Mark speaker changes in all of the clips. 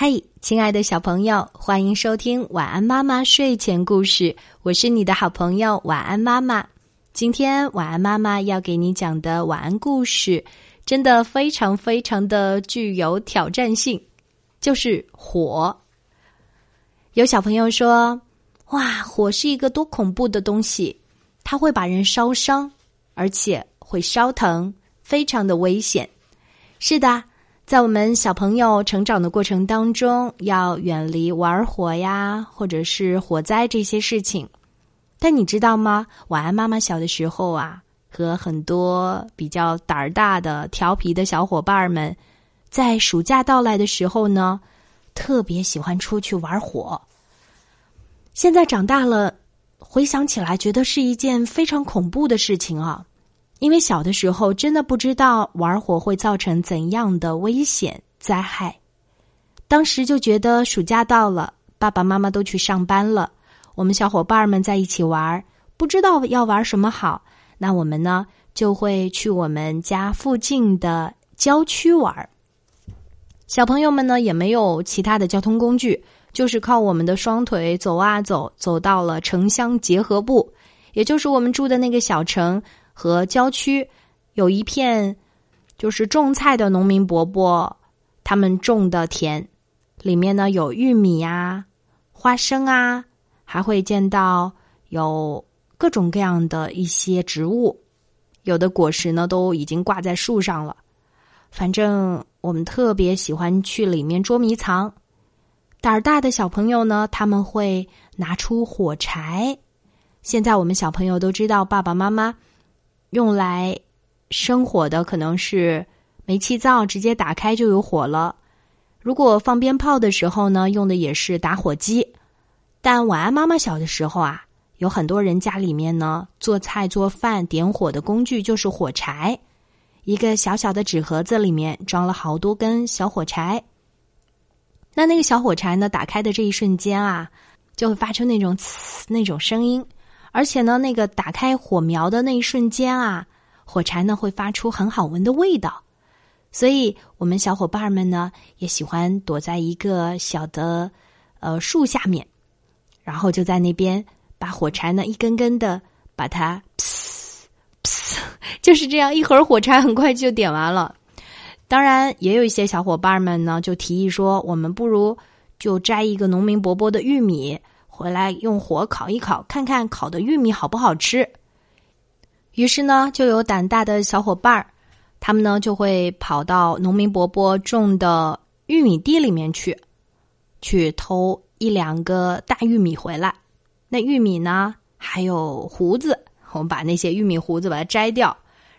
Speaker 1: 嗨，亲爱的小朋友，欢迎收听晚安妈妈睡前故事。我是你的好朋友晚安妈妈。今天晚安妈妈要给你讲的晚安故事，真的非常非常的具有挑战性，就是火。有小朋友说：“哇，火是一个多恐怖的东西，它会把人烧伤，而且会烧疼，非常的危险。”是的。在我们小朋友成长的过程当中，要远离玩火呀，或者是火灾这些事情。但你知道吗？晚安妈妈小的时候啊，和很多比较胆儿大的、调皮的小伙伴们，在暑假到来的时候呢，特别喜欢出去玩火。现在长大了，回想起来，觉得是一件非常恐怖的事情啊。因为小的时候真的不知道玩火会造成怎样的危险灾害，当时就觉得暑假到了，爸爸妈妈都去上班了，我们小伙伴们在一起玩，不知道要玩什么好，那我们呢就会去我们家附近的郊区玩。小朋友们呢也没有其他的交通工具，就是靠我们的双腿走啊走，走到了城乡结合部，也就是我们住的那个小城。和郊区有一片就是种菜的农民伯伯，他们种的田里面呢有玉米啊、花生啊，还会见到有各种各样的一些植物，有的果实呢都已经挂在树上了。反正我们特别喜欢去里面捉迷藏。胆儿大的小朋友呢，他们会拿出火柴。现在我们小朋友都知道，爸爸妈妈。用来生火的可能是煤气灶，直接打开就有火了。如果放鞭炮的时候呢，用的也是打火机。但晚安妈妈小的时候啊，有很多人家里面呢做菜做饭点火的工具就是火柴，一个小小的纸盒子里面装了好多根小火柴。那那个小火柴呢，打开的这一瞬间啊，就会发出那种呲那种声音。而且呢，那个打开火苗的那一瞬间啊，火柴呢会发出很好闻的味道，所以我们小伙伴们呢也喜欢躲在一个小的呃树下面，然后就在那边把火柴呢一根根的把它，就是这样，一盒火柴很快就点完了。当然，也有一些小伙伴们呢就提议说，我们不如就摘一个农民伯伯的玉米。回来用火烤一烤，看看烤的玉米好不好吃。于是呢，就有胆大的小伙伴儿，他们呢就会跑到农民伯伯种的玉米地里面去，去偷一两个大玉米回来。那玉米呢，还有胡子，我们把那些玉米胡子把它摘掉，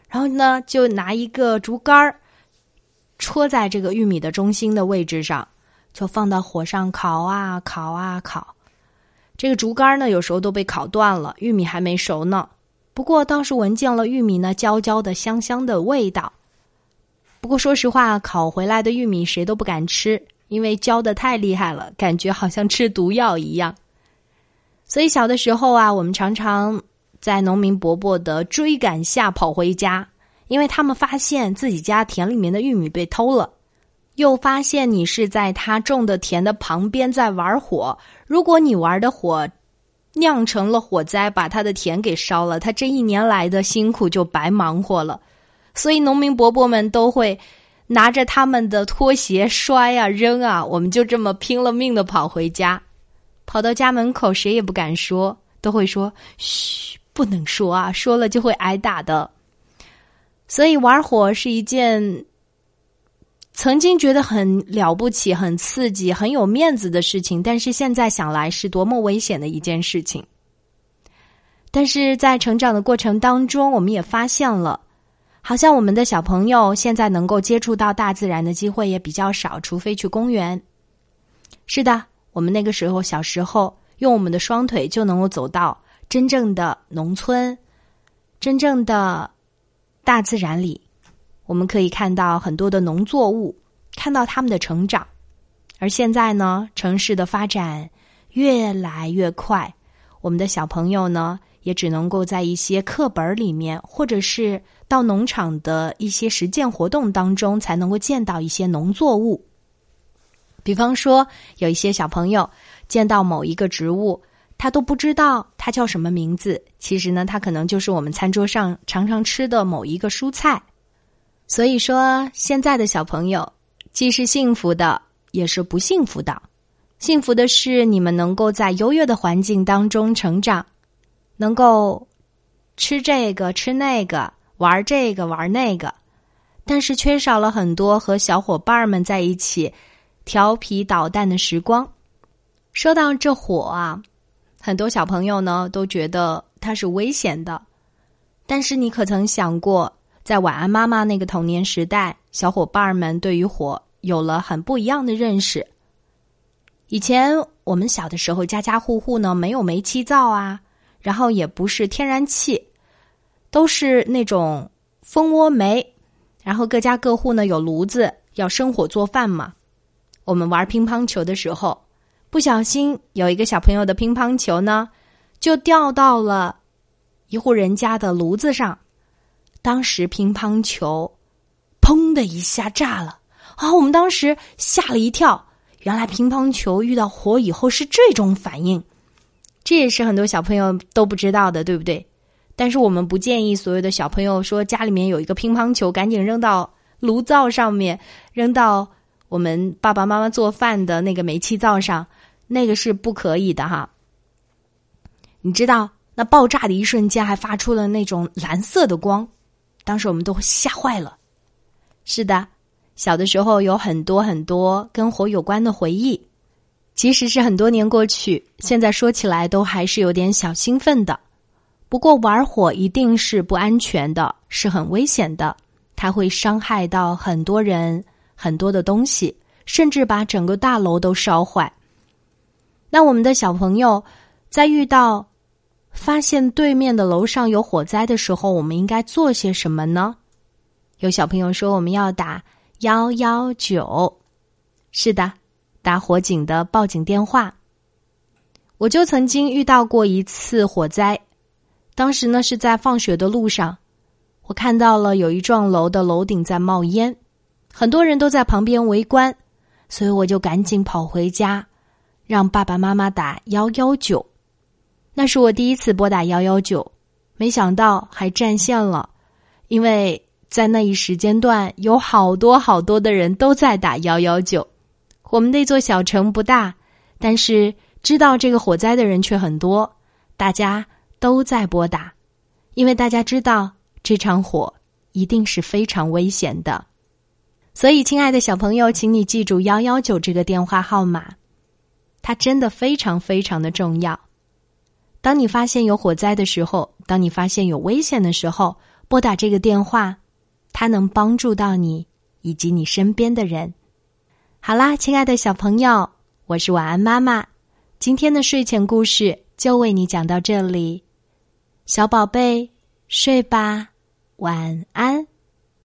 Speaker 1: 然后呢，就拿一个竹竿儿戳在这个玉米的中心的位置上，就放到火上烤啊烤啊烤。这个竹竿呢，有时候都被烤断了，玉米还没熟呢。不过倒是闻见了玉米呢焦焦的、香香的味道。不过说实话，烤回来的玉米谁都不敢吃，因为焦的太厉害了，感觉好像吃毒药一样。所以小的时候啊，我们常常在农民伯伯的追赶下跑回家，因为他们发现自己家田里面的玉米被偷了。又发现你是在他种的田的旁边在玩火，如果你玩的火酿成了火灾，把他的田给烧了，他这一年来的辛苦就白忙活了。所以农民伯伯们都会拿着他们的拖鞋摔啊扔啊，我们就这么拼了命的跑回家，跑到家门口谁也不敢说，都会说嘘，不能说啊，说了就会挨打的。所以玩火是一件。曾经觉得很了不起、很刺激、很有面子的事情，但是现在想来是多么危险的一件事情。但是在成长的过程当中，我们也发现了，好像我们的小朋友现在能够接触到大自然的机会也比较少，除非去公园。是的，我们那个时候小时候用我们的双腿就能够走到真正的农村，真正的大自然里。我们可以看到很多的农作物，看到他们的成长。而现在呢，城市的发展越来越快，我们的小朋友呢，也只能够在一些课本里面，或者是到农场的一些实践活动当中，才能够见到一些农作物。比方说，有一些小朋友见到某一个植物，他都不知道它叫什么名字。其实呢，它可能就是我们餐桌上常常吃的某一个蔬菜。所以说，现在的小朋友既是幸福的，也是不幸福的。幸福的是，你们能够在优越的环境当中成长，能够吃这个吃那个，玩这个玩那个，但是缺少了很多和小伙伴们在一起调皮捣蛋的时光。说到这火啊，很多小朋友呢都觉得它是危险的，但是你可曾想过，在晚安妈妈那个童年时代，小伙伴们对于火有了很不一样的认识。以前我们小的时候，家家户户呢没有煤气灶啊，然后也不是天然气，都是那种蜂窝煤，然后各家各户呢有炉子，要生火做饭嘛。我们玩乒乓球的时候，不小心有一个小朋友的乒乓球呢，就掉到了一户人家的炉子上，当时乒乓球砰的一下炸了啊！我们当时吓了一跳。原来乒乓球遇到火以后是这种反应，这也是很多小朋友都不知道的，对不对？但是我们不建议所有的小朋友说家里面有一个乒乓球，赶紧扔到炉灶上面，扔到我们爸爸妈妈做饭的那个煤气灶上，那个是不可以的哈。你知道，那爆炸的一瞬间还发出了那种蓝色的光，当时我们都吓坏了。是的。小的时候有很多很多跟火有关的回忆，即使是很多年过去，现在说起来都还是有点小兴奋的。不过玩火一定是不安全的，是很危险的，它会伤害到很多人、很多的东西，甚至把整个大楼都烧坏。那我们的小朋友在遇到发现对面的楼上有火灾的时候，我们应该做些什么呢？有小朋友说我们要打。幺幺九，是的，打火警的报警电话。我就曾经遇到过一次火灾，当时呢是在放学的路上，我看到了有一幢楼的楼顶在冒烟，很多人都在旁边围观，所以我就赶紧跑回家，让爸爸妈妈打幺幺九。那是我第一次拨打幺幺九，没想到还占线了，因为。在那一时间段，有好多好多的人都在打幺幺九。我们那座小城不大，但是知道这个火灾的人却很多，大家都在拨打，因为大家知道这场火一定是非常危险的。所以，亲爱的小朋友，请你记住幺幺九这个电话号码，它真的非常非常的重要。当你发现有火灾的时候，当你发现有危险的时候，拨打这个电话。它能帮助到你以及你身边的人。好啦，亲爱的小朋友，我是晚安妈妈。今天的睡前故事就为你讲到这里，小宝贝，睡吧，晚安。